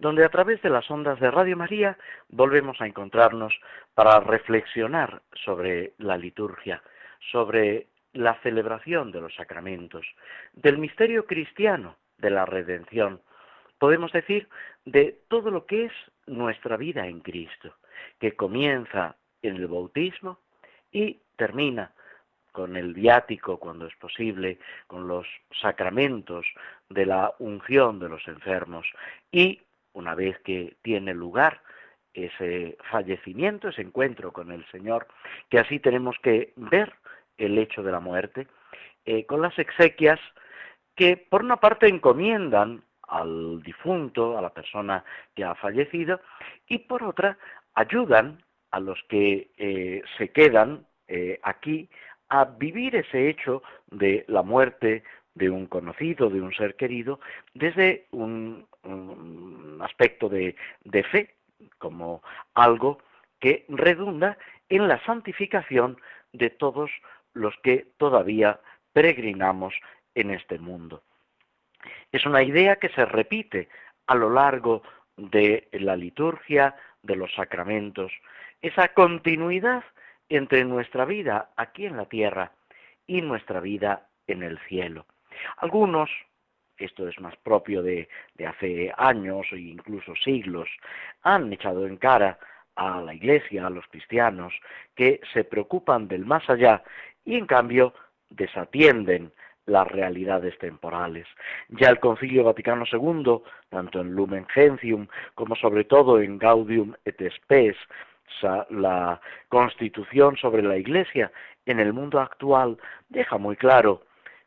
donde a través de las ondas de Radio María volvemos a encontrarnos para reflexionar sobre la liturgia, sobre la celebración de los sacramentos, del misterio cristiano de la redención, podemos decir de todo lo que es nuestra vida en Cristo, que comienza en el bautismo y termina con el viático cuando es posible, con los sacramentos de la unción de los enfermos y una vez que tiene lugar ese fallecimiento, ese encuentro con el Señor, que así tenemos que ver el hecho de la muerte, eh, con las exequias que por una parte encomiendan al difunto, a la persona que ha fallecido, y por otra ayudan a los que eh, se quedan eh, aquí a vivir ese hecho de la muerte de un conocido, de un ser querido, desde un, aspecto de, fe, como algo que redunda en la santificación de todos los que todavía peregrinamos en este mundo. Es una idea que se repite a lo largo de la liturgia, de los sacramentos, esa continuidad entre nuestra vida aquí en la tierra y nuestra vida en el cielo. Algunos, esto es más propio de, hace años e incluso siglos, han echado en cara a la Iglesia, a los cristianos, que se preocupan del más allá y en cambio desatienden las realidades temporales. Ya el Concilio Vaticano II, tanto en Lumen Gentium como sobre todo en Gaudium et Spes, la constitución sobre la Iglesia en el mundo actual deja muy claro,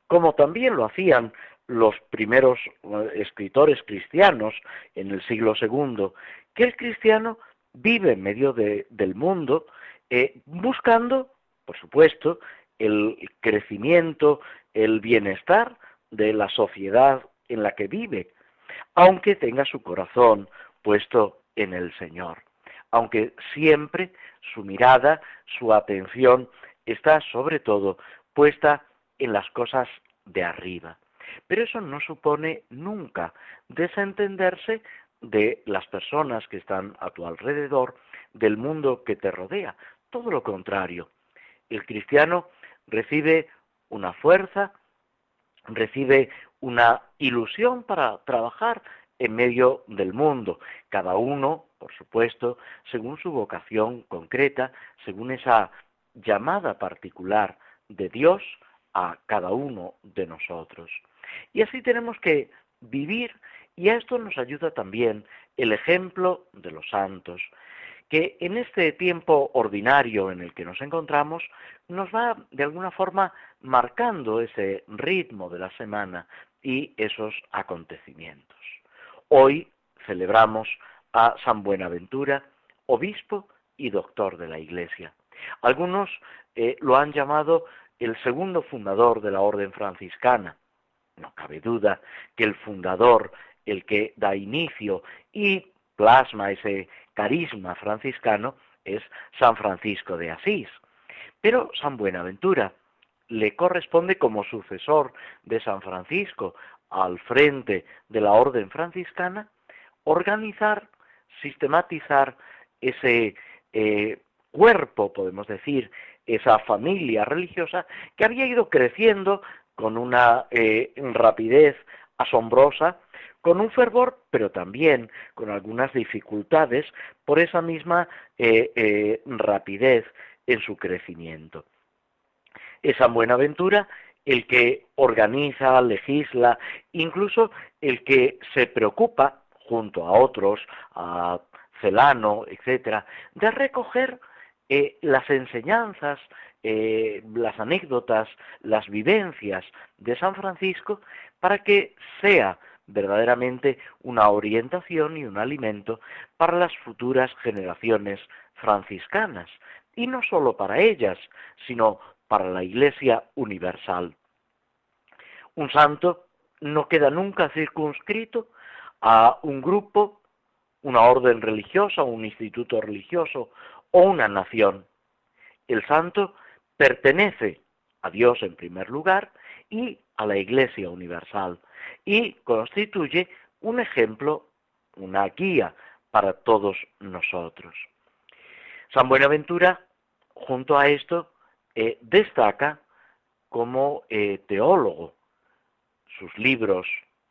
como también lo hacían los primeros eh, escritores cristianos en el siglo II, que el cristiano vive en medio del mundo eh, buscando, por supuesto, el crecimiento, el bienestar de la sociedad en la que vive, aunque tenga su corazón puesto en el Señor aunque siempre su mirada, su atención está sobre todo puesta en las cosas de arriba. Pero eso no supone nunca desentenderse de las personas que están a tu alrededor, del mundo que te rodea. Todo lo contrario. El cristiano recibe una fuerza, recibe una ilusión para trabajar en medio del mundo, cada uno por supuesto, según su vocación concreta, según esa llamada particular de Dios a cada uno de nosotros. Y así tenemos que vivir, y a esto nos ayuda también el ejemplo de los santos, que en este tiempo ordinario en el que nos encontramos nos va de alguna forma marcando ese ritmo de la semana y esos acontecimientos. Hoy celebramos a San Buenaventura, obispo y doctor de la Iglesia. Algunos eh, lo han llamado el segundo fundador de la orden franciscana. No cabe duda que el fundador, el que da inicio y plasma ese carisma franciscano, es San Francisco de Asís. Pero San Buenaventura le corresponde como sucesor de San Francisco al frente de la orden franciscana organizar sistematizar ese eh, cuerpo, podemos decir, esa familia religiosa que había ido creciendo con una eh, rapidez asombrosa, con un fervor, pero también con algunas dificultades por esa misma eh, rapidez en su crecimiento. Es San Buenaventura el que organiza, legisla, incluso el que se preocupa junto a otros, a Celano, etcétera, de recoger eh, las enseñanzas, eh, las anécdotas, las vivencias de San Francisco para que sea verdaderamente una orientación y un alimento para las futuras generaciones franciscanas, y no sólo para ellas, sino para la Iglesia universal. Un santo no queda nunca circunscrito a un grupo, una orden religiosa, un instituto religioso o una nación. El santo pertenece a Dios en primer lugar y a la Iglesia universal y constituye un ejemplo, una guía para todos nosotros. San Buenaventura, junto a esto, eh, destaca como eh, teólogo. Sus libros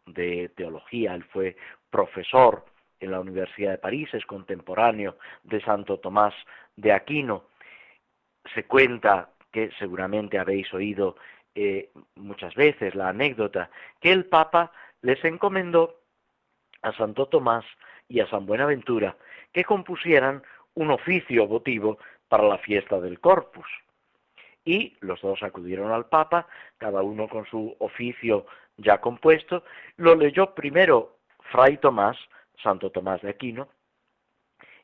de teología, él fue profesor en la Universidad de París, es contemporáneo de Santo Tomás de Aquino. Se cuenta que seguramente habéis oído eh, muchas veces la anécdota, que el Papa les encomendó a Santo Tomás y a San Buenaventura que compusieran un oficio votivo para la fiesta del Corpus. Y los dos acudieron al Papa, cada uno con su oficio ya compuesto, lo leyó primero Fray Tomás, Santo Tomás de Aquino,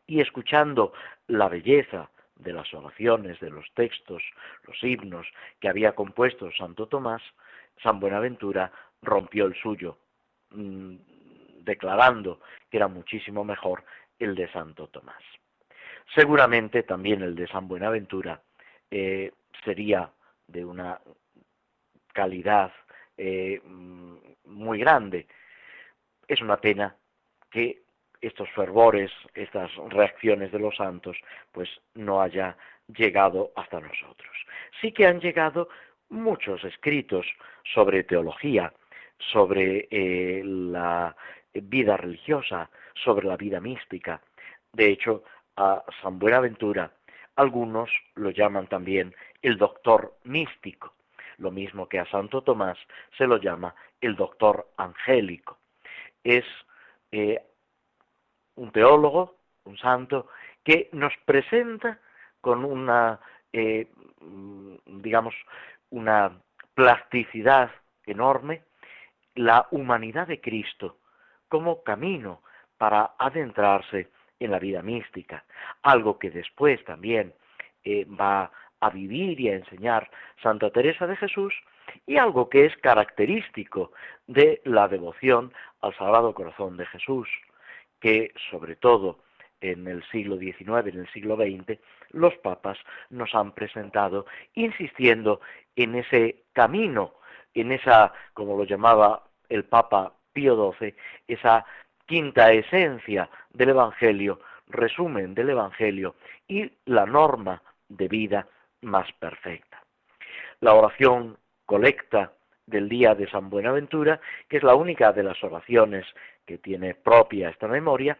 y escuchando la belleza de las oraciones, de los textos, los himnos que había compuesto Santo Tomás, San Buenaventura rompió el suyo, mm, declarando que era muchísimo mejor el de Santo Tomás. Seguramente también el de San Buenaventura eh, sería de una calidad eh, mm, muy grande. Es una pena que estos fervores, estas reacciones de los santos, pues no haya llegado hasta nosotros. Sí que han llegado muchos escritos sobre teología, sobre eh, la vida religiosa, sobre la vida mística. De hecho, a San Buenaventura algunos lo llaman también el doctor místico, lo mismo que a Santo Tomás se lo llama el doctor angélico. Es eh, un teólogo, un santo, que nos presenta con una, eh, digamos, una plasticidad enorme la humanidad de Cristo como camino para adentrarse en la vida mística, algo que después también eh, va a vivir y a enseñar Santa Teresa de Jesús y algo que es característico de la devoción al Sagrado Corazón de Jesús que sobre todo en el siglo XIX, en el siglo XX, los papas nos han presentado insistiendo en ese camino, en esa, como lo llamaba el Papa Pío XII, esa quinta esencia del Evangelio, resumen del Evangelio y la norma de vida más perfecta. La oración colecta del día de San Buenaventura, que es la única de las oraciones que tiene propia esta memoria,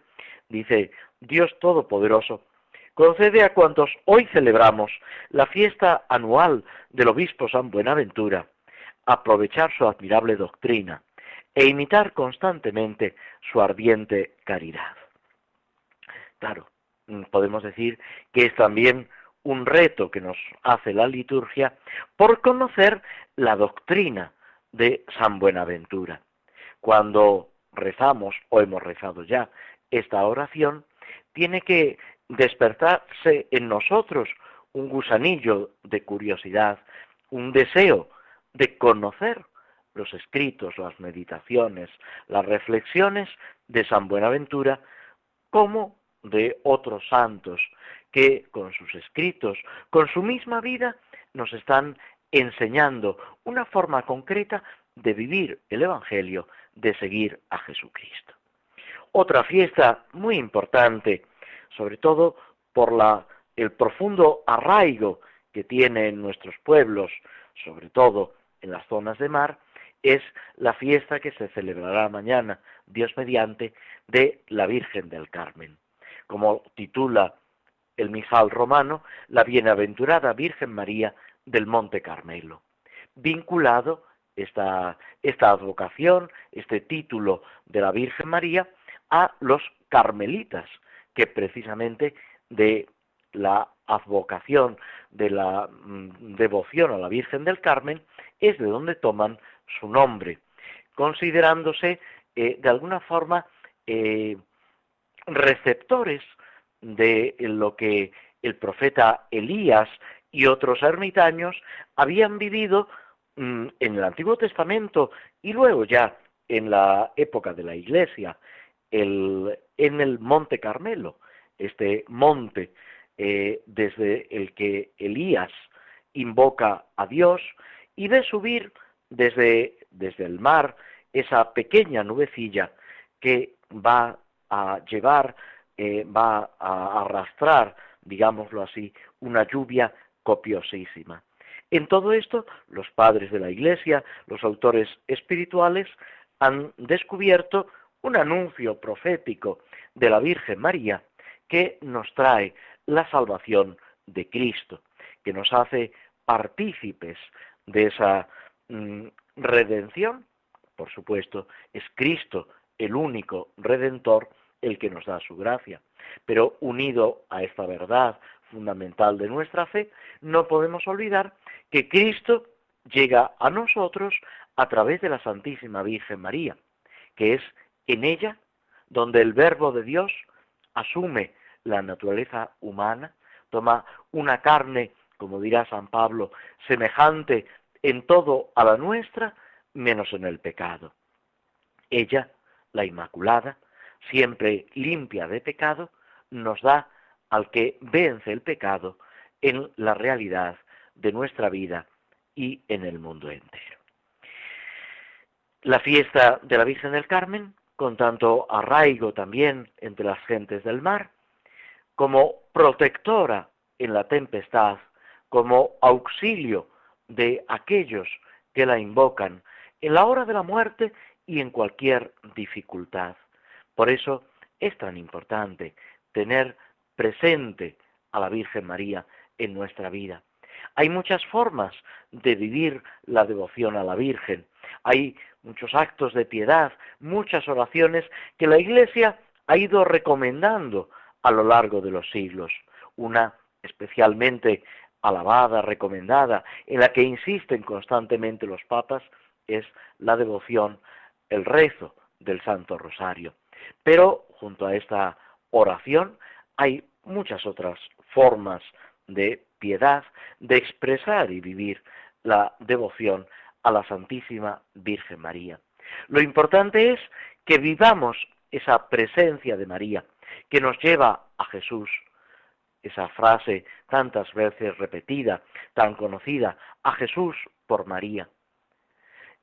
dice, Dios Todopoderoso, concede a cuantos hoy celebramos la fiesta anual del obispo San Buenaventura, aprovechar su admirable doctrina e imitar constantemente su ardiente caridad. Claro, mm, podemos decir que es también un reto que nos hace la liturgia por conocer la doctrina de San Buenaventura. Cuando rezamos o hemos rezado ya esta oración, tiene que despertarse en nosotros un gusanillo de curiosidad, un deseo de conocer los escritos, las meditaciones, las reflexiones de San Buenaventura, como de otros santos que con sus escritos, con su misma vida, nos están enseñando una forma concreta de vivir el Evangelio, de seguir a Jesucristo. Otra fiesta muy importante, sobre todo por la, el profundo arraigo que tiene en nuestros pueblos, sobre todo en las zonas de mar, es la fiesta que se celebrará mañana, Dios mediante, de la Virgen del Carmen. Como titula el misal romano, la bienaventurada Virgen María del Monte Carmelo, vinculado esta, esta advocación, este título de la Virgen María a los carmelitas, que precisamente de la advocación, de la mm, devoción a la Virgen del Carmen, es de donde toman su nombre, considerándose de alguna forma receptores de lo que el profeta Elías y otros ermitaños habían vivido mm, en el Antiguo Testamento y luego ya en la época de la Iglesia, en el Monte Carmelo, este monte eh, desde el que Elías invoca a Dios y ve subir desde, desde el mar esa pequeña nubecilla que va a llevar, eh, va a arrastrar, digámoslo así, una lluvia copiosísima. En todo esto, los padres de la Iglesia, los autores espirituales, han descubierto un anuncio profético de la Virgen María que nos trae la salvación de Cristo, que nos hace partícipes de esa mm, redención. Por supuesto, es Cristo el único redentor el que nos da su gracia. Pero unido a esta verdad fundamental de nuestra fe, no podemos olvidar que Cristo llega a nosotros a través de la Santísima Virgen María, que es en ella donde el Verbo de Dios asume la naturaleza humana, toma una carne, como dirá San Pablo, semejante en todo a la nuestra, menos en el pecado. Ella, la Inmaculada, siempre limpia de pecado, nos da al que vence el pecado en la realidad de nuestra vida y en el mundo entero. La fiesta de la Virgen del Carmen, con tanto arraigo también entre las gentes del mar, como protectora en la tempestad, como auxilio de aquellos que la invocan en la hora de la muerte y en cualquier dificultad. Por eso es tan importante tener presente a la Virgen María en nuestra vida. Hay muchas formas de vivir la devoción a la Virgen. Hay muchos actos de piedad, muchas oraciones que la Iglesia ha ido recomendando a lo largo de los siglos. Una especialmente alabada, recomendada, en la que insisten constantemente los papas, es la devoción, el rezo del Santo Rosario. Pero junto a esta oración hay muchas otras formas de piedad, de expresar y vivir la devoción a la Santísima Virgen María. Lo importante es que vivamos esa presencia de María, que nos lleva a Jesús. Esa frase tantas veces repetida, tan conocida, a Jesús por María.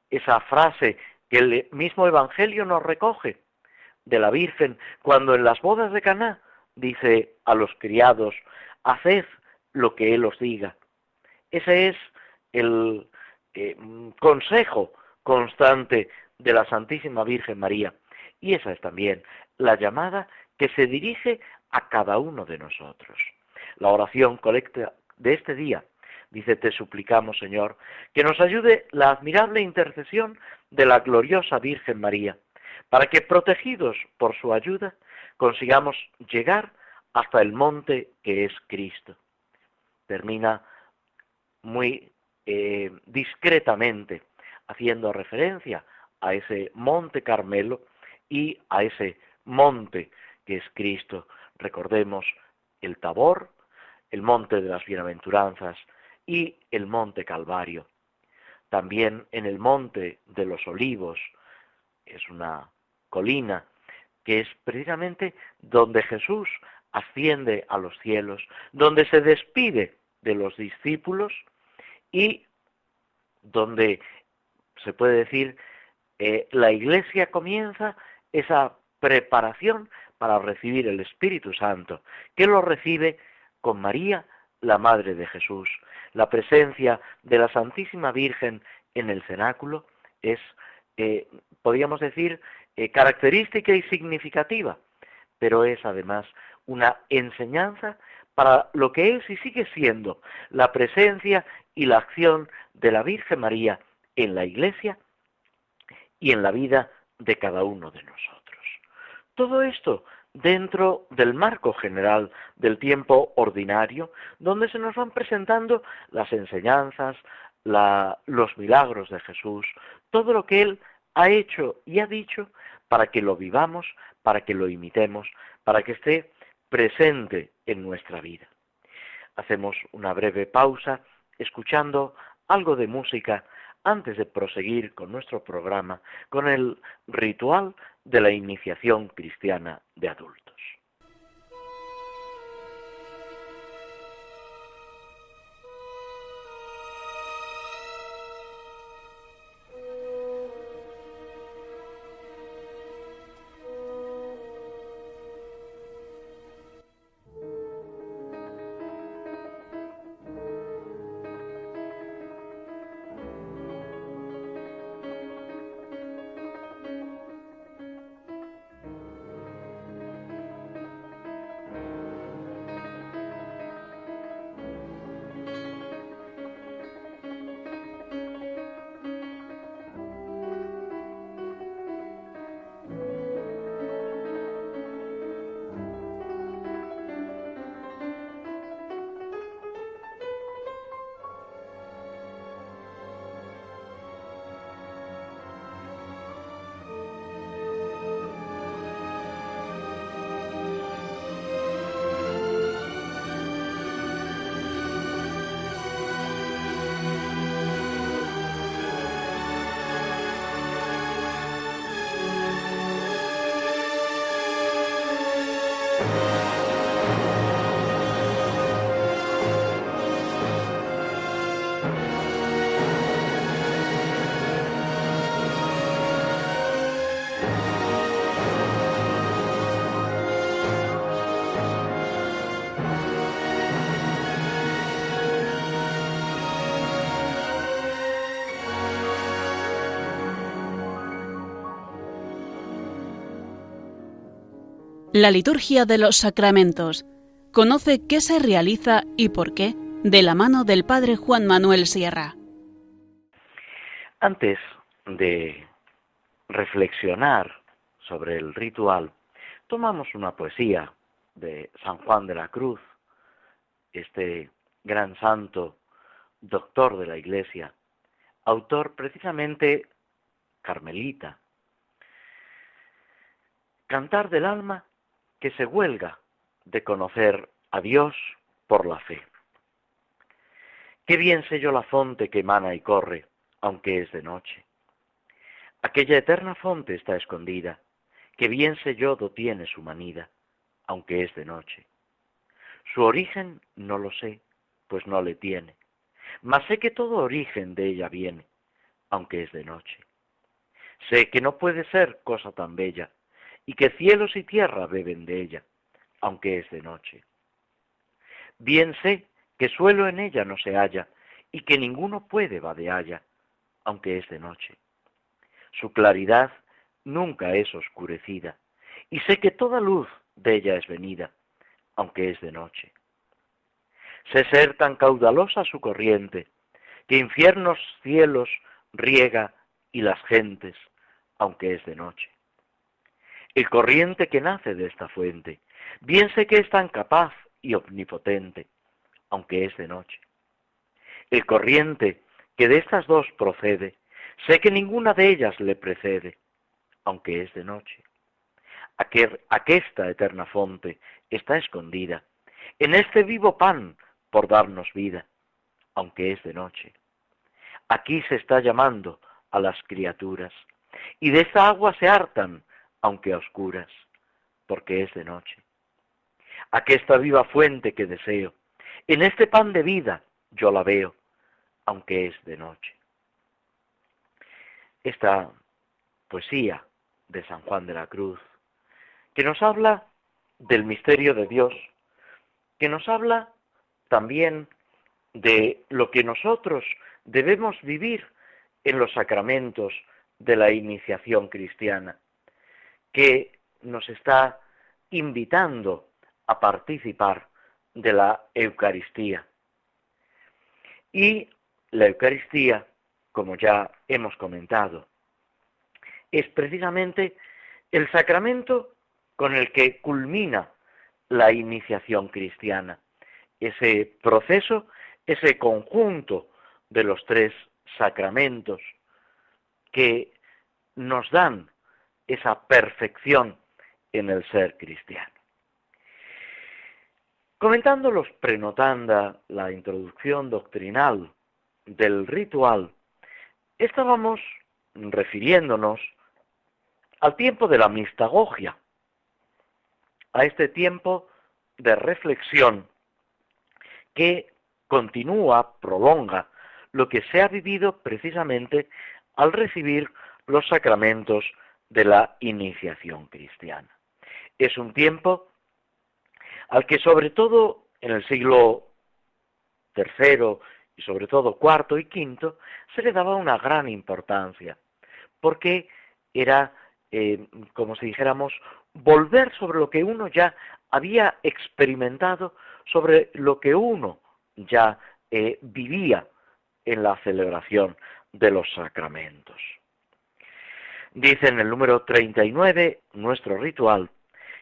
Esa frase que el mismo Evangelio nos recoge de la Virgen cuando en las bodas de Caná dice a los criados, haced lo que Él os diga. Ese es el eh, consejo constante de la Santísima Virgen María. Y esa es también la llamada que se dirige a cada uno de nosotros. La oración colecta de este día dice, te suplicamos, Señor, que nos ayude la admirable intercesión de la gloriosa Virgen María, para que, protegidos por su ayuda, consigamos llegar hasta el monte que es Cristo. Termina muy eh, discretamente haciendo referencia a ese monte Carmelo y a ese monte que es Cristo. Recordemos el Tabor, el monte de las bienaventuranzas y el monte Calvario. También en el monte de los olivos, es una colina que es precisamente donde Jesús asciende a los cielos, donde se despide de los discípulos y donde se puede decir eh, la iglesia comienza esa preparación para recibir el Espíritu Santo, que lo recibe con María, la Madre de Jesús. La presencia de la Santísima Virgen en el cenáculo es, eh, podríamos decir, eh, característica y significativa, pero es además una enseñanza para lo que es y sigue siendo la presencia y la acción de la Virgen María en la Iglesia y en la vida de cada uno de nosotros. Todo esto dentro del marco general del tiempo ordinario, donde se nos van presentando las enseñanzas, los milagros de Jesús, todo lo que Él ha hecho y ha dicho para que lo vivamos, para que lo imitemos, para que esté presente en nuestra vida. Hacemos una breve pausa escuchando algo de música antes de proseguir con nuestro programa con el ritual de la iniciación cristiana de adultos. La liturgia de los sacramentos. Conoce qué se realiza y por qué de la mano del Padre Juan Manuel Sierra. Antes de reflexionar sobre el ritual, tomamos una poesía de San Juan de la Cruz, este gran santo, doctor de la Iglesia, autor precisamente carmelita. Cantar del alma que se huelga de conocer a Dios por la fe. Qué bien sé yo la fonte que emana y corre, aunque es de noche. Aquella eterna fonte está escondida, que bien sé yo do tiene su manida, aunque es de noche. Su origen no lo sé, pues no le tiene, mas sé que todo origen de ella viene, aunque es de noche. Sé que no puede ser cosa tan bella, y que cielos y tierra beben de ella, aunque es de noche. Bien sé que suelo en ella no se halla, y que ninguno puede vadealla, aunque es de noche. Su claridad nunca es oscurecida, y sé que toda luz de ella es venida, aunque es de noche. Sé ser tan caudalosa su corriente, que infiernos cielos riega y las gentes, aunque es de noche el corriente que nace de esta fuente. Bien sé que es tan capaz y omnipotente, aunque es de noche. El corriente que de estas dos procede, sé que ninguna de ellas le precede, aunque es de noche. Aquesta eterna fonte está escondida en este vivo pan por darnos vida, aunque es de noche. Aquí se está llamando a las criaturas, y de esta agua se hartan aunque a oscuras, porque es de noche. Aquesta viva fuente que deseo, en este pan de vida yo la veo, aunque es de noche. Esta poesía de San Juan de la Cruz, que nos habla del misterio de Dios, que nos habla también de lo que nosotros debemos vivir en los sacramentos de la iniciación cristiana que nos está invitando a participar de la Eucaristía. Y la Eucaristía, como ya hemos comentado, es precisamente el sacramento con el que culmina la iniciación cristiana. Ese proceso, ese conjunto de los tres sacramentos que nos dan esa perfección en el ser cristiano. Comentando los prenotanda, la introducción doctrinal del ritual, estábamos refiriéndonos al tiempo de la mistagogia, a este tiempo de reflexión que continúa, prolonga lo que se ha vivido precisamente al recibir los sacramentos de la iniciación cristiana. Es un tiempo al que sobre todo en el siglo III y sobre todo IV y V se le daba una gran importancia, porque era, eh, como si dijéramos, volver sobre lo que uno ya había experimentado, sobre lo que uno ya eh, vivía en la celebración de los sacramentos. Dice en el número 39, nuestro ritual,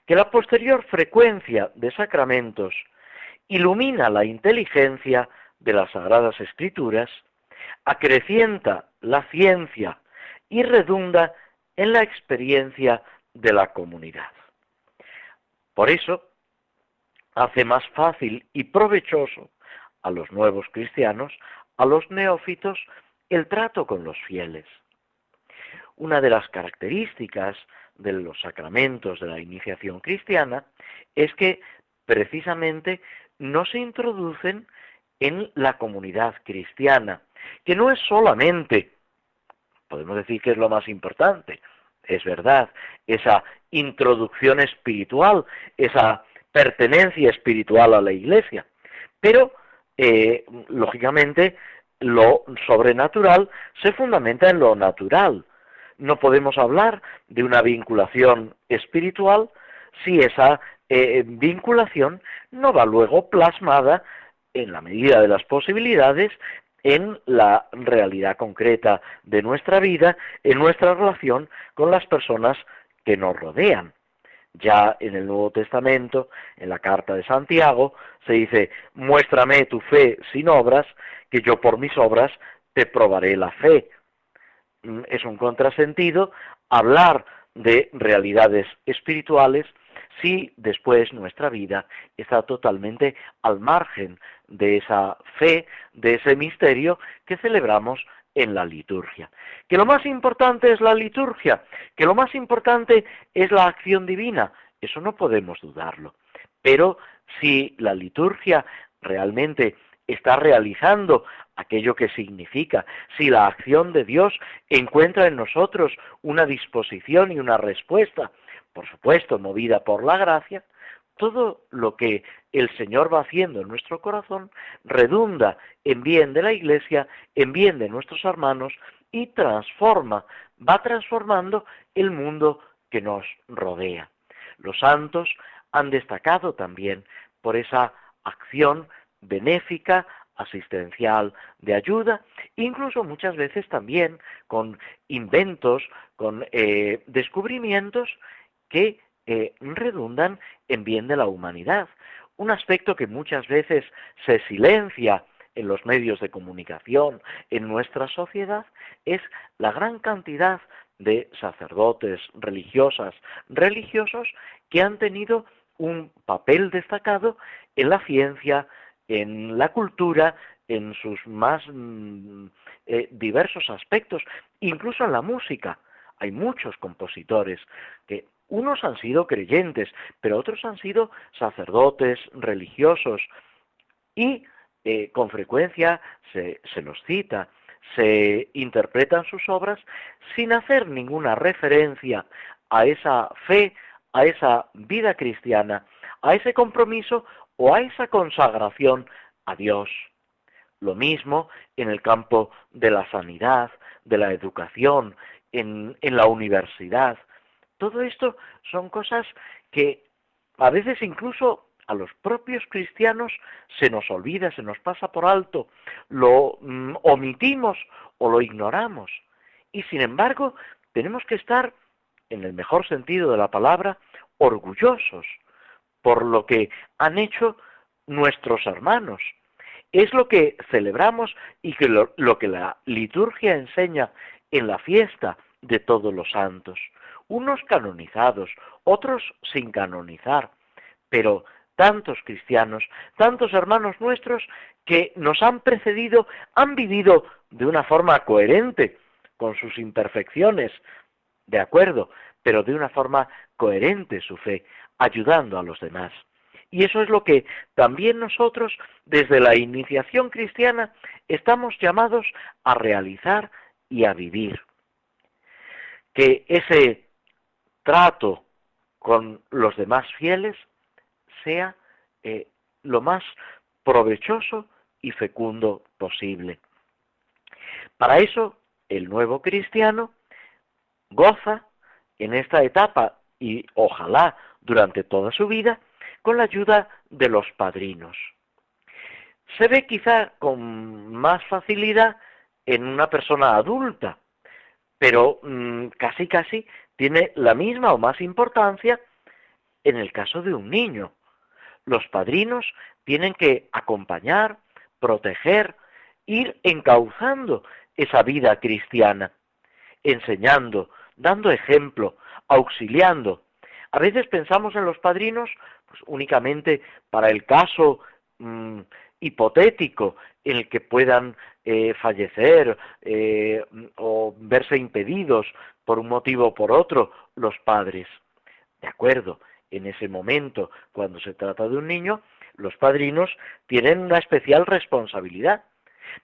que la posterior frecuencia de sacramentos ilumina la inteligencia de las sagradas escrituras, acrecienta la ciencia y redunda en la experiencia de la comunidad. Por eso, hace más fácil y provechoso a los nuevos cristianos, a los neófitos, el trato con los fieles. Una de las características de los sacramentos de la iniciación cristiana es que precisamente no se introducen en la comunidad cristiana, que no es solamente, podemos decir que es lo más importante, es verdad, esa introducción espiritual, esa pertenencia espiritual a la iglesia, pero eh, lógicamente lo sobrenatural se fundamenta en lo natural. No podemos hablar de una vinculación espiritual si esa eh, vinculación no va luego plasmada en la medida de las posibilidades en la realidad concreta de nuestra vida, en nuestra relación con las personas que nos rodean. Ya en el Nuevo Testamento, en la carta de Santiago, se dice, muéstrame tu fe sin obras, que yo por mis obras te probaré la fe. Mm, es un contrasentido hablar de realidades espirituales si después nuestra vida está totalmente al margen de esa fe, de ese misterio que celebramos en la liturgia. Que lo más importante es la liturgia, que lo más importante es la acción divina, eso no podemos dudarlo. Pero si la liturgia realmente está realizando aquello que significa, si la acción de Dios encuentra en nosotros una disposición y una respuesta, por supuesto movida por la gracia, todo lo que el Señor va haciendo en nuestro corazón redunda en bien de la Iglesia, en bien de nuestros hermanos y transforma, va transformando el mundo que nos rodea. Los santos han destacado también por esa acción benéfica, asistencial, de ayuda, incluso muchas veces también con inventos, con eh, descubrimientos que eh, redundan en bien de la humanidad. Un aspecto que muchas veces se silencia en los medios de comunicación, en nuestra sociedad, es la gran cantidad de sacerdotes, religiosas, religiosos que han tenido un papel destacado en la ciencia, en la cultura, en sus más mm, eh, diversos aspectos, incluso en la música. Hay muchos compositores que unos han sido creyentes, pero otros han sido sacerdotes, religiosos, y eh, con frecuencia se, se los cita, se interpretan sus obras sin hacer ninguna referencia a esa fe, a esa vida cristiana, a ese compromiso o a esa consagración a Dios. Lo mismo en el campo de la sanidad, de la educación, en, la universidad. Todo esto son cosas que a veces incluso a los propios cristianos se nos olvida, se nos pasa por alto, lo mm, omitimos o lo ignoramos. Y sin embargo, tenemos que estar, en el mejor sentido de la palabra, orgullosos por lo que han hecho nuestros hermanos. Es lo que celebramos y que lo que la liturgia enseña en la fiesta de todos los santos. unos canonizados, otros sin canonizar, pero tantos cristianos, tantos hermanos nuestros que nos han precedido, han vivido de una forma coherente, con sus imperfecciones, de acuerdo, pero de una forma coherente su fe, ayudando a los demás. Y eso es lo que también nosotros, desde la iniciación cristiana, estamos llamados a realizar y a vivir. Que ese trato con los demás fieles sea eh, lo más provechoso y fecundo posible. Para eso, el nuevo cristiano goza en esta etapa y ojalá durante toda su vida con la ayuda de los padrinos. Se ve quizá con más facilidad en una persona adulta, pero mm, casi casi tiene la misma o más importancia en el caso de un niño. Los padrinos tienen que acompañar, proteger, ir encauzando esa vida cristiana, enseñando, dando ejemplo, auxiliando. A veces pensamos en los padrinos pues, únicamente para el caso mm, hipotético en el que puedan eh, fallecer eh, o verse impedidos por un motivo o por otro los padres. De acuerdo, en ese momento, cuando se trata de un niño, los padrinos tienen una especial responsabilidad,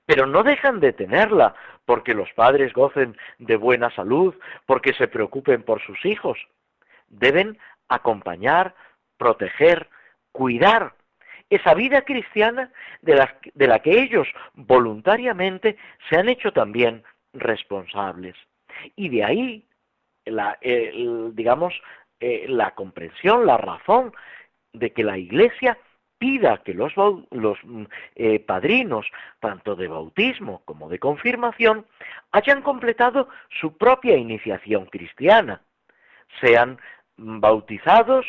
pero no dejan de tenerla porque los padres gocen de buena salud, porque se preocupen por sus hijos. Deben acompañar, proteger, cuidar esa vida cristiana de la, de la que ellos voluntariamente se han hecho también responsables. Y de ahí, la, digamos, eh, la comprensión, la razón de que la Iglesia pida que los, los eh, padrinos, tanto de bautismo como de confirmación, hayan completado su propia iniciación cristiana, sean bautizados,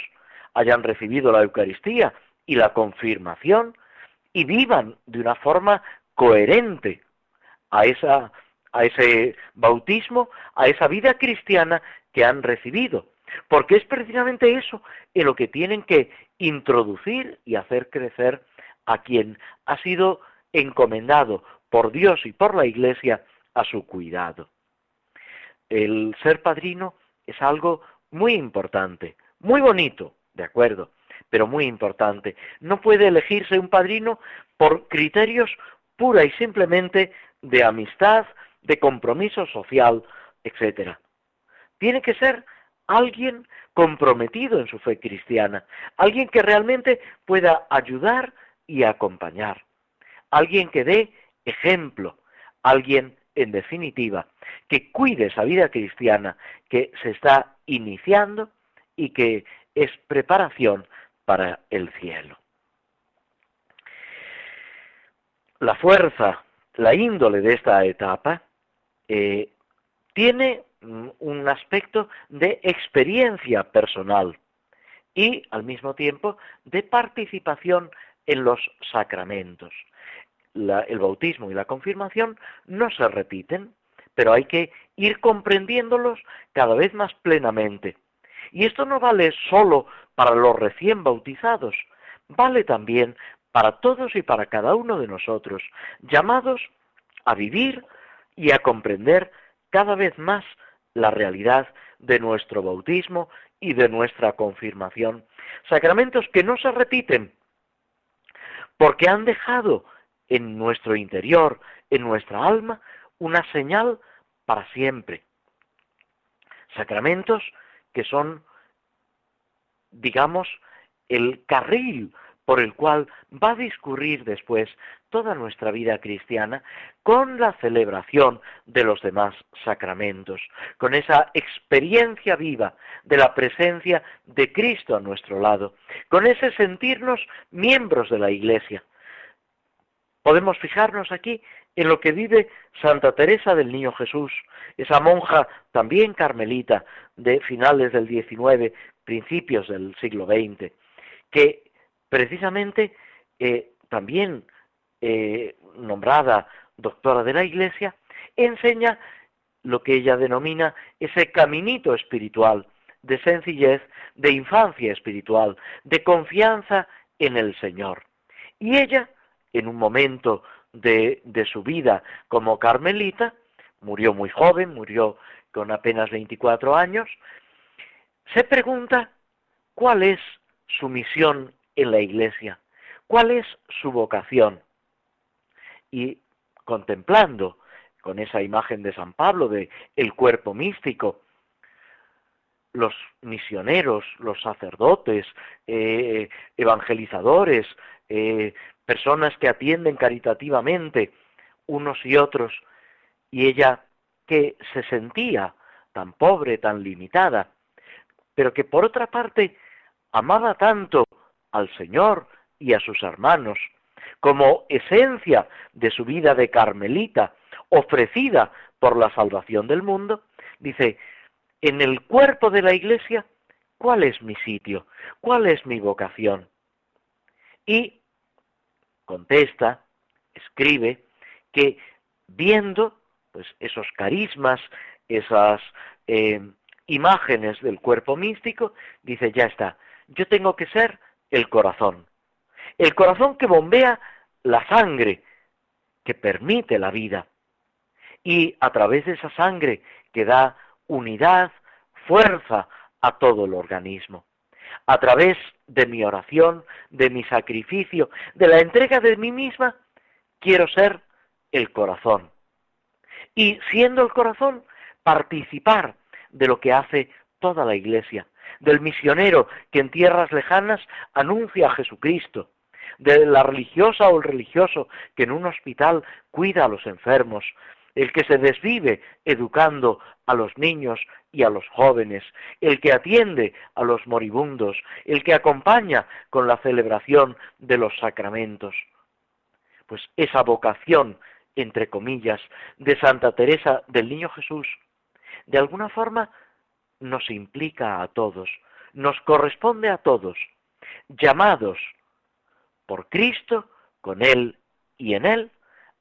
hayan recibido la Eucaristía y la confirmación y vivan de una forma coherente a, esa, a ese bautismo, a esa vida cristiana que han recibido. Porque es precisamente eso en lo que tienen que introducir y hacer crecer a quien ha sido encomendado por Dios y por la Iglesia a su cuidado. El ser padrino es algo muy importante, muy bonito, de acuerdo, pero muy importante. No puede elegirse un padrino por criterios pura y simplemente de amistad, de compromiso social, etc. Tiene que ser alguien comprometido en su fe cristiana, alguien que realmente pueda ayudar y acompañar, alguien que dé ejemplo, alguien, en definitiva, que cuide esa vida cristiana que se está iniciando y que es preparación para el cielo. La fuerza, la índole de esta etapa eh, tiene un aspecto de experiencia personal y al mismo tiempo de participación en los sacramentos. el bautismo y la confirmación no se repiten, pero hay que ir comprendiéndolos cada vez más plenamente. Y esto no vale solo para los recién bautizados, vale también para todos y para cada uno de nosotros, llamados a vivir y a comprender cada vez más la realidad de nuestro bautismo y de nuestra confirmación. Sacramentos que no se repiten, porque han dejado en nuestro interior, en nuestra alma, una señal para siempre. Sacramentos que son, digamos, el carril por el cual va a discurrir después toda nuestra vida cristiana con la celebración de los demás sacramentos, con esa experiencia viva de la presencia de Cristo a nuestro lado, con ese sentirnos miembros de la Iglesia. Podemos fijarnos aquí en lo que vive Santa Teresa del Niño Jesús, esa monja también carmelita de finales del XIX, principios del siglo XX, que precisamente eh, también eh, nombrada doctora de la Iglesia, enseña lo que ella denomina ese caminito espiritual, de sencillez, de infancia espiritual, de confianza en el Señor. Y ella, en un momento de, su vida como carmelita, murió muy joven, murió con apenas 24 años, se pregunta cuál es su misión en la iglesia, cuál es su vocación. Y contemplando con esa imagen de San Pablo de el cuerpo místico, los misioneros, los sacerdotes, eh, evangelizadores, eh, personas que atienden caritativamente unos y otros, y ella que se sentía tan pobre, tan limitada, pero que por otra parte amaba tanto al Señor y a sus hermanos, como esencia de su vida de carmelita, ofrecida por la salvación del mundo, dice, en el cuerpo de la iglesia, ¿cuál es mi sitio? ¿Cuál es mi vocación? Y contesta, escribe, que viendo pues, esos carismas, esas eh, imágenes del cuerpo místico, dice, ya está, yo tengo que ser el corazón. El corazón que bombea la sangre, que permite la vida. Y a través de esa sangre que da unidad, fuerza a todo el organismo. A través de mi oración, de mi sacrificio, de la entrega de mí misma, quiero ser el corazón. Y siendo el corazón, participar de lo que hace toda la Iglesia, del misionero que en tierras lejanas anuncia a Jesucristo, de la religiosa o el religioso que en un hospital cuida a los enfermos, el que se desvive educando a los niños y a los jóvenes, el que atiende a los moribundos, el que acompaña con la celebración de los sacramentos. Pues esa vocación, entre comillas, de Santa Teresa del Niño Jesús, de alguna forma nos implica a todos, nos corresponde a todos, llamados por Cristo, con Él y en Él,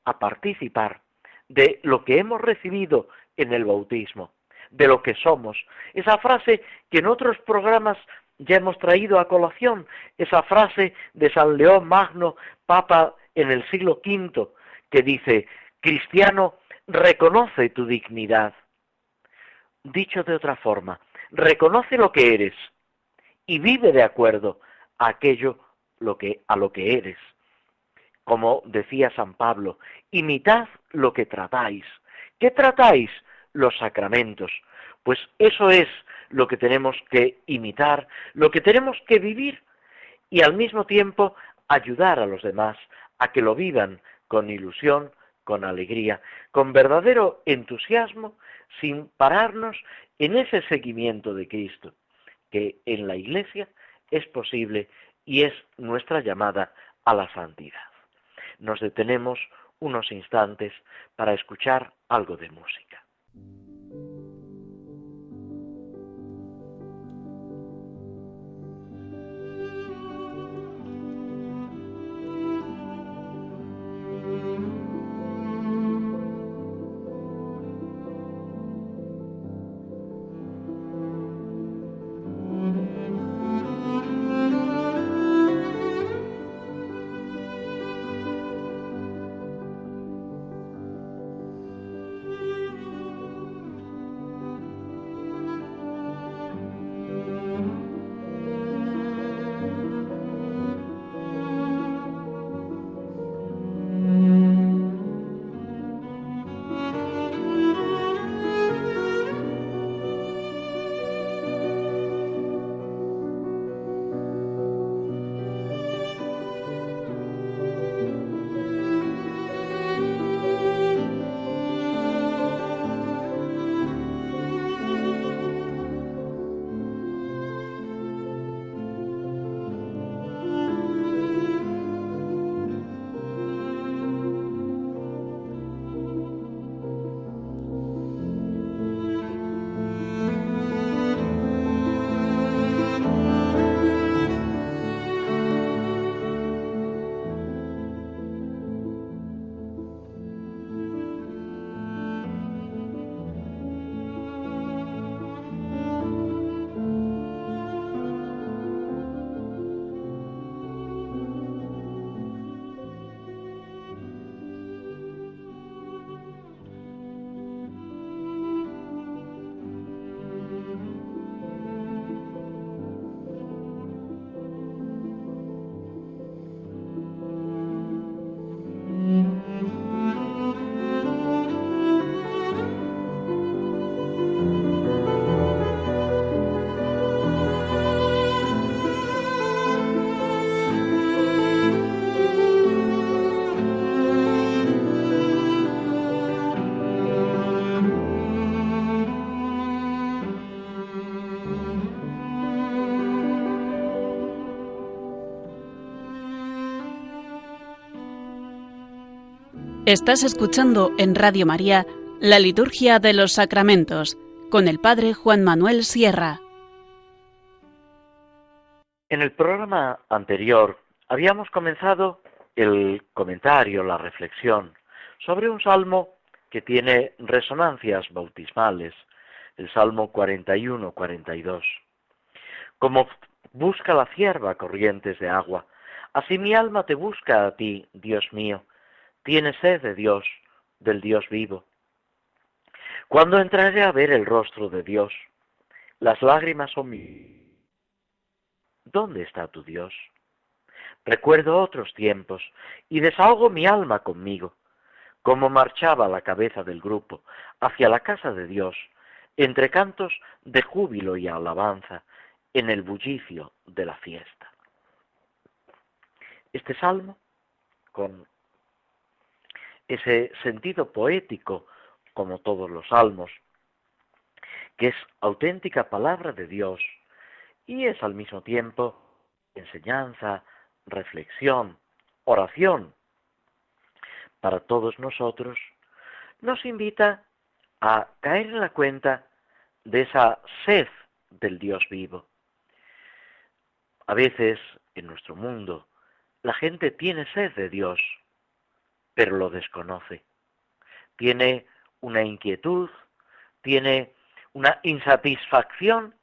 a participar de lo que hemos recibido en el bautismo, de lo que somos. Esa frase que en otros programas ya hemos traído a colación, esa frase de San León Magno, Papa en el siglo V, que dice, cristiano, reconoce tu dignidad. Dicho de otra forma, reconoce lo que eres y vive de acuerdo a aquello lo que, a lo que eres. Como decía San Pablo, imitad lo que tratáis. ¿Qué tratáis? Los sacramentos. Pues eso es lo que tenemos que imitar, lo que tenemos que vivir y al mismo tiempo ayudar a los demás a que lo vivan con ilusión, con alegría, con verdadero entusiasmo, sin pararnos en ese seguimiento de Cristo, que en la Iglesia es posible y es nuestra llamada a la santidad. Nos detenemos unos instantes para escuchar algo de música. Estás escuchando en Radio María la Liturgia de los Sacramentos con el Padre Juan Manuel Sierra. En el programa anterior habíamos comenzado el comentario, la reflexión sobre un salmo que tiene resonancias bautismales, el Salmo 41-42. Como busca la cierva corrientes de agua, así mi alma te busca a ti, Dios mío tiene sed de Dios, del Dios vivo. Cuando entraré a ver el rostro de Dios, las lágrimas son mi... ¿Dónde está tu Dios? Recuerdo otros tiempos y desahogo mi alma conmigo, como marchaba la cabeza del grupo hacia la casa de Dios, entre cantos de júbilo y alabanza, en el bullicio de la fiesta. Este salmo, con ese sentido poético, como todos los salmos, que es auténtica palabra de Dios y es al mismo tiempo enseñanza, reflexión, oración para todos nosotros, nos invita a caer en la cuenta de esa sed del Dios vivo. A veces en nuestro mundo la gente tiene sed de Dios, pero lo desconoce. Tiene una inquietud, tiene una insatisfacción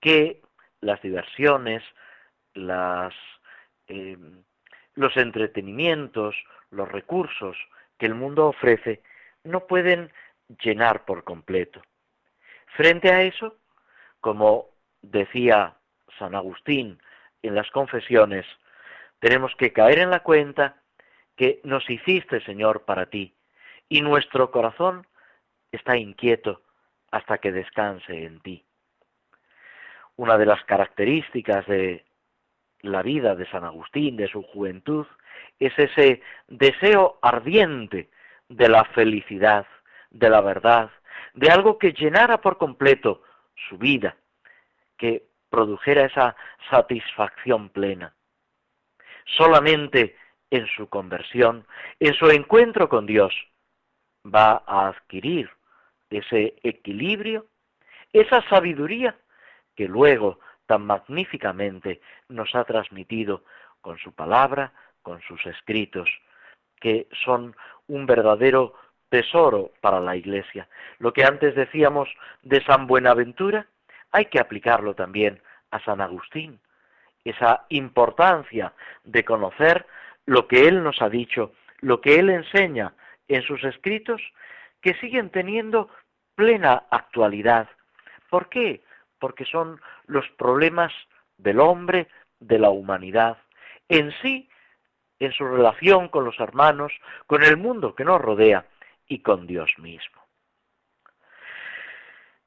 que las diversiones, las, eh, los entretenimientos, los recursos que el mundo ofrece no pueden llenar por completo. Frente a eso, como decía San Agustín en las confesiones, tenemos que caer en la cuenta que nos hiciste, Señor, para ti, y nuestro corazón está inquieto hasta que descanse en ti. Una de las características de la vida de San Agustín, de su juventud, es ese deseo ardiente de la felicidad, de la verdad, de algo que llenara por completo su vida, que produjera esa satisfacción plena. Solamente en su conversión, en su encuentro con Dios, va a adquirir ese equilibrio, esa sabiduría que luego tan magníficamente nos ha transmitido con su palabra, con sus escritos, que son un verdadero tesoro para la Iglesia. Lo que antes decíamos de San Buenaventura, hay que aplicarlo también a San Agustín. Esa importancia de conocer lo que Él nos ha dicho, lo que Él enseña en sus escritos, que siguen teniendo plena actualidad. ¿Por qué? Porque son los problemas del hombre, de la humanidad, en sí, en su relación con los hermanos, con el mundo que nos rodea y con Dios mismo.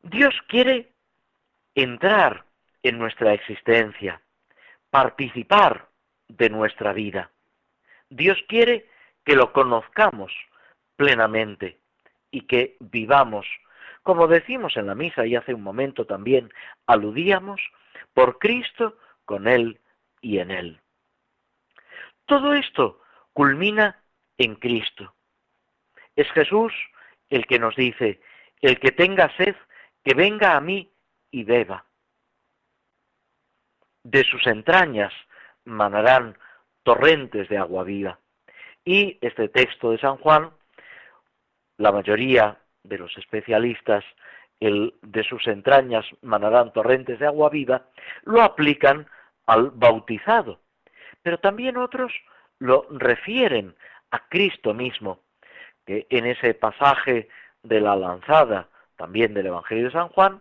Dios quiere entrar en nuestra existencia, participar de nuestra vida. Dios quiere que lo conozcamos plenamente y que vivamos, como decimos en la misa y hace un momento también aludíamos, por Cristo, con Él y en Él. Todo esto culmina en Cristo. Es Jesús el que nos dice, el que tenga sed, que venga a mí y beba. De sus entrañas manarán torrentes de agua viva. Y este texto de San Juan, la mayoría de los especialistas, de sus entrañas manarán torrentes de agua viva, lo aplican al bautizado. Pero también otros lo refieren a Cristo mismo, que en ese pasaje de la lanzada, también del Evangelio de San Juan,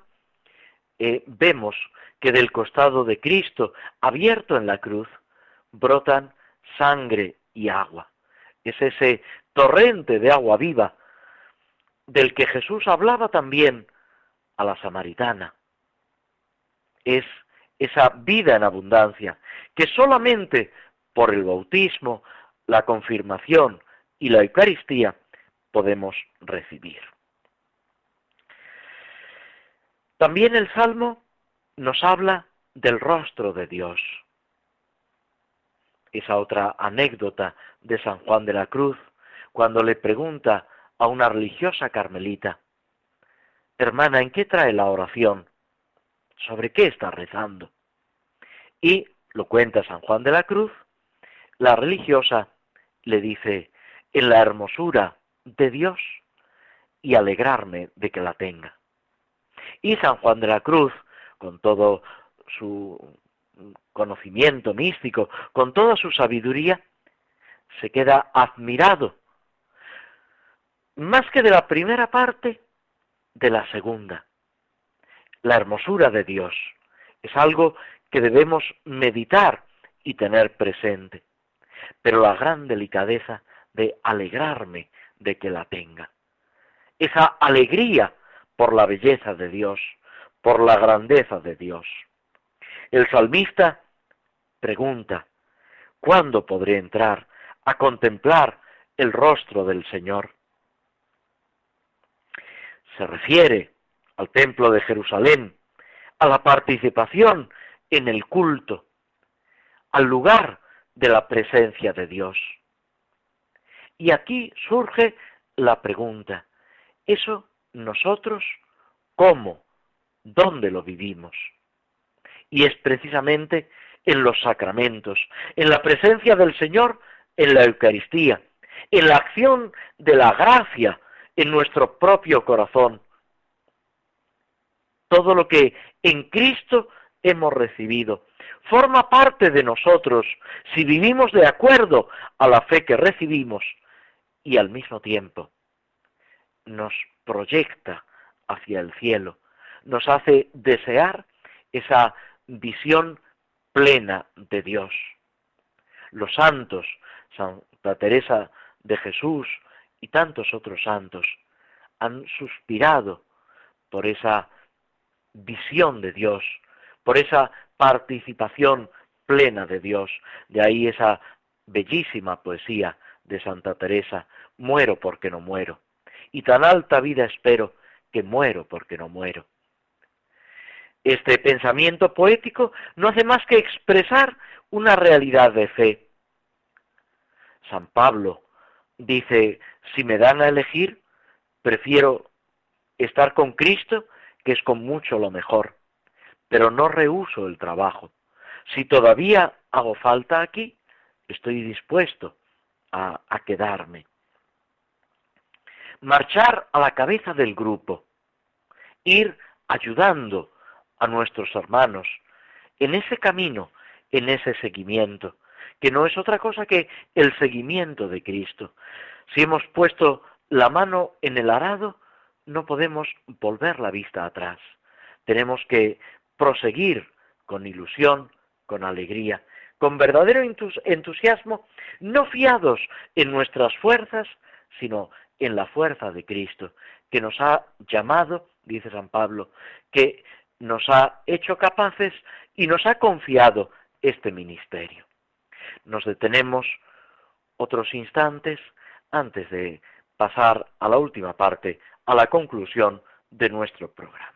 eh, vemos que del costado de Cristo, abierto en la cruz, brotan sangre y agua. Es ese torrente de agua viva del que Jesús hablaba también a la samaritana. Es esa vida en abundancia que solamente por el bautismo, la confirmación y la Eucaristía podemos recibir. También el Salmo nos habla del rostro de Dios esa otra anécdota de San Juan de la Cruz, cuando le pregunta a una religiosa carmelita, hermana, ¿en qué trae la oración? ¿Sobre qué está rezando? Y lo cuenta San Juan de la Cruz, la religiosa le dice, en la hermosura de Dios y alegrarme de que la tenga. Y San Juan de la Cruz, con todo su conocimiento místico, con toda su sabiduría, se queda admirado, más que de la primera parte, de la segunda. La hermosura de Dios es algo que debemos meditar y tener presente, pero la gran delicadeza de alegrarme de que la tenga. Esa alegría por la belleza de Dios, por la grandeza de Dios. El salmista pregunta, ¿cuándo podré entrar a contemplar el rostro del Señor? Se refiere al templo de Jerusalén, a la participación en el culto, al lugar de la presencia de Dios. Y aquí surge la pregunta, ¿eso nosotros cómo, dónde lo vivimos? Y es precisamente en los sacramentos, en la presencia del Señor, en la Eucaristía, en la acción de la gracia en nuestro propio corazón. Todo lo que en Cristo hemos recibido forma parte de nosotros si vivimos de acuerdo a la fe que recibimos y al mismo tiempo nos proyecta hacia el cielo, nos hace desear esa visión plena de Dios. Los santos, Santa Teresa de Jesús y tantos otros santos, han suspirado por esa visión de Dios, por esa participación plena de Dios. De ahí esa bellísima poesía de Santa Teresa, muero porque no muero, y tan alta vida espero que muero porque no muero. Este pensamiento poético no hace más que expresar una realidad de fe. San Pablo dice, si me dan a elegir, prefiero estar con Cristo, que es con mucho lo mejor, pero no rehuso el trabajo. Si todavía hago falta aquí, estoy dispuesto a, a quedarme. Marchar a la cabeza del grupo, ir ayudando a nuestros hermanos en ese camino, en ese seguimiento, que no es otra cosa que el seguimiento de Cristo. Si hemos puesto la mano en el arado, no podemos volver la vista atrás. Tenemos que proseguir con ilusión, con alegría, con verdadero entusiasmo, no fiados en nuestras fuerzas, sino en la fuerza de Cristo, que nos ha llamado, dice San Pablo, que nos ha hecho capaces y nos ha confiado este ministerio. Nos detenemos otros instantes antes de pasar a la última parte, a la conclusión de nuestro programa.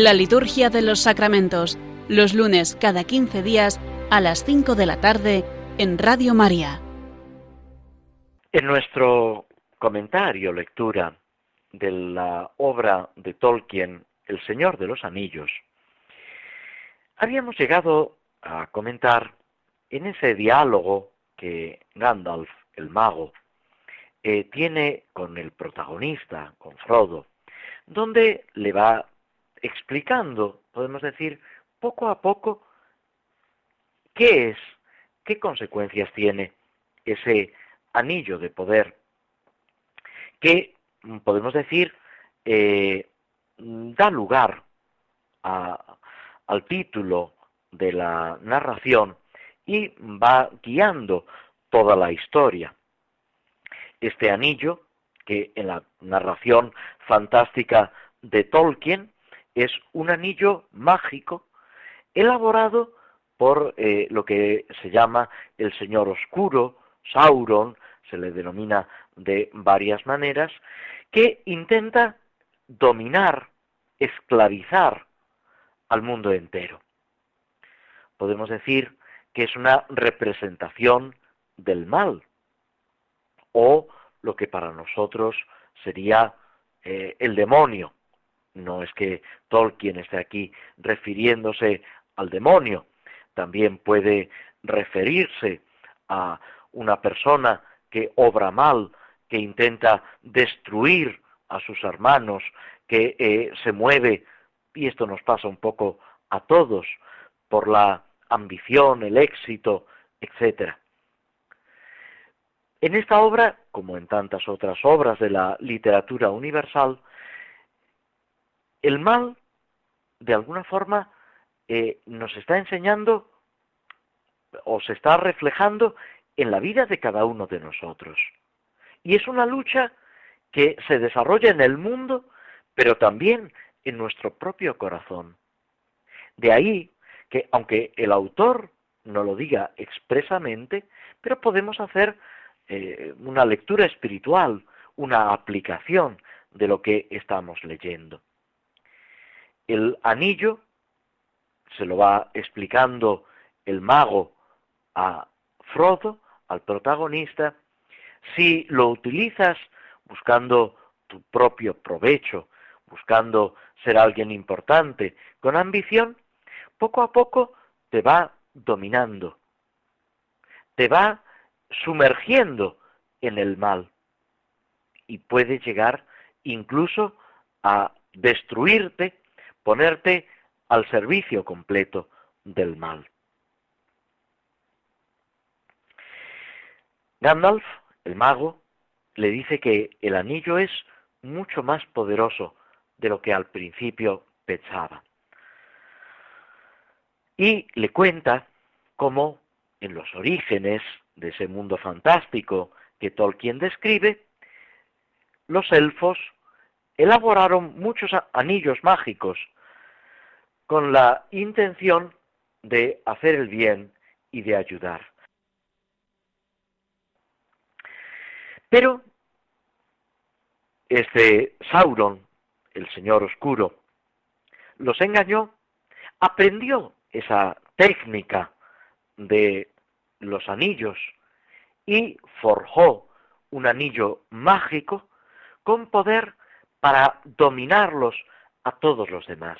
La liturgia de los sacramentos, los lunes cada 15 días a las 5 de la tarde en Radio María. En nuestro comentario, lectura de la obra de Tolkien, El Señor de los Anillos, habíamos llegado a comentar en ese diálogo que Gandalf, el mago, eh, tiene con el protagonista, con Frodo, donde le va explicando, podemos decir, poco a poco, qué es, qué consecuencias tiene ese anillo de poder, que podemos decir eh, da lugar al título de la narración y va guiando toda la historia. Este anillo, que en la narración fantástica de Tolkien es un anillo mágico elaborado por eh, lo que se llama el Señor Oscuro, Sauron, se le denomina de varias maneras, que intenta dominar, esclavizar al mundo entero. Podemos decir que es una representación del mal, o lo que para nosotros sería eh, el demonio. No es que Tolkien esté aquí refiriéndose al demonio, también puede referirse a una persona que obra mal, que intenta destruir a sus hermanos, que eh, se mueve, y esto nos pasa un poco a todos, por la ambición, el éxito, etc. En esta obra, como en tantas otras obras de la literatura universal, el mal, de alguna forma, eh, nos está enseñando o se está reflejando en la vida de cada uno de nosotros. Y es una lucha que se desarrolla en el mundo, pero también en nuestro propio corazón. De ahí que, aunque el autor no lo diga expresamente, pero podemos hacer eh, una lectura espiritual, una aplicación de lo que estamos leyendo. El anillo se lo va explicando el mago a Frodo, al protagonista, si lo utilizas buscando tu propio provecho, buscando ser alguien importante, con ambición, poco a poco te va dominando, te va sumergiendo en el mal y puede llegar incluso a destruirte ponerte al servicio completo del mal. Gandalf, el mago, le dice que el anillo es mucho más poderoso de lo que al principio pensaba. Y le cuenta cómo en los orígenes de ese mundo fantástico que Tolkien describe, los elfos elaboraron muchos anillos mágicos con la intención de hacer el bien y de ayudar. Pero este Sauron, el Señor Oscuro, los engañó, aprendió esa técnica de los anillos y forjó un anillo mágico con poder para dominarlos a todos los demás.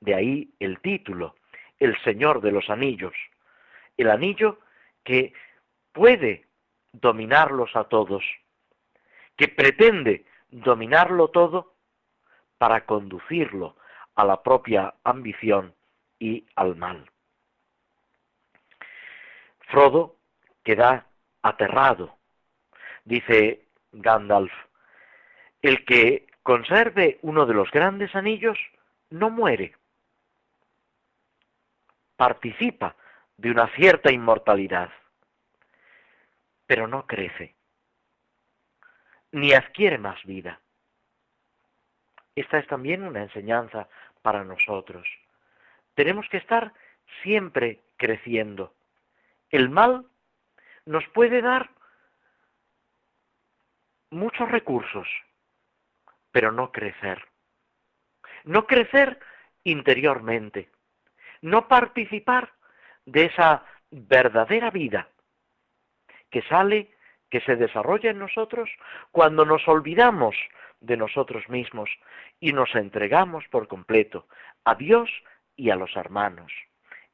De ahí el título, El Señor de los Anillos. El anillo que puede dominarlos a todos, que pretende dominarlo todo para conducirlo a la propia ambición y al mal. Frodo queda aterrado. Dice Gandalf, el que conserve uno de los grandes anillos no muere participa de una cierta inmortalidad, pero no crece, ni adquiere más vida. Esta es también una enseñanza para nosotros. Tenemos que estar siempre creciendo. El mal nos puede dar muchos recursos, pero no crecer. No crecer interiormente, no participar de esa verdadera vida que sale, que se desarrolla en nosotros cuando nos olvidamos de nosotros mismos y nos entregamos por completo a Dios y a los hermanos.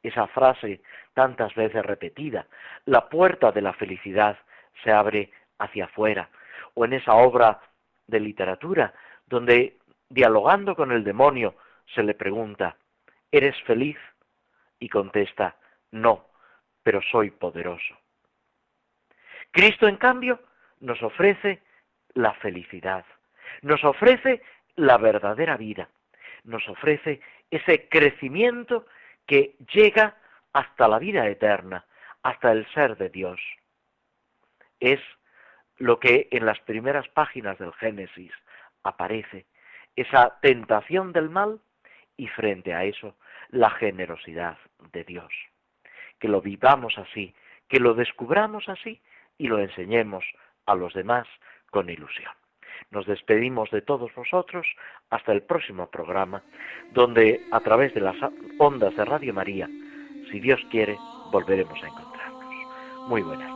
Esa frase tantas veces repetida, la puerta de la felicidad se abre hacia afuera, o en esa obra de literatura donde, dialogando con el demonio, se le pregunta, ¿eres feliz? Y contesta, no, pero soy poderoso. Cristo, en cambio, nos ofrece la felicidad, nos ofrece la verdadera vida, nos ofrece ese crecimiento que llega hasta la vida eterna, hasta el ser de Dios. Es lo que en las primeras páginas del Génesis aparece, esa tentación del mal y frente a eso la generosidad de Dios. Que lo vivamos así, que lo descubramos así y lo enseñemos a los demás con ilusión. Nos despedimos de todos vosotros hasta el próximo programa, donde a través de las ondas de Radio María, si Dios quiere, volveremos a encontrarnos. Muy buenas